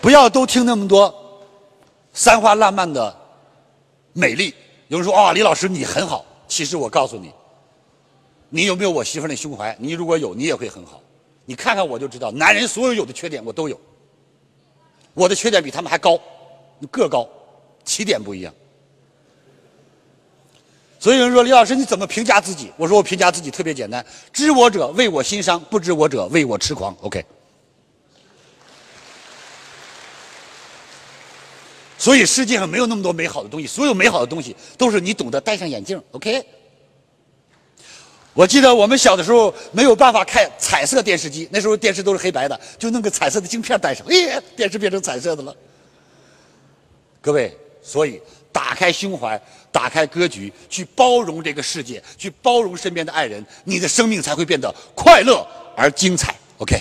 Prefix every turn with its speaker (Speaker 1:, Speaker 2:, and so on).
Speaker 1: 不要都听那么多三花烂漫的美丽。有人说啊，李老师你很好，其实我告诉你，你有没有我媳妇那胸怀？你如果有，你也会很好。你看看我就知道，男人所有有的缺点我都有，我的缺点比他们还高，个高，起点不一样。所以有人说李老师你怎么评价自己？我说我评价自己特别简单：知我者为我心伤，不知我者为我痴狂。OK。所以世界上没有那么多美好的东西，所有美好的东西都是你懂得戴上眼镜。OK。我记得我们小的时候没有办法看彩色电视机，那时候电视都是黑白的，就弄个彩色的镜片戴上，哎，电视变成彩色的了。各位，所以打开胸怀，打开格局，去包容这个世界，去包容身边的爱人，你的生命才会变得快乐而精彩。OK。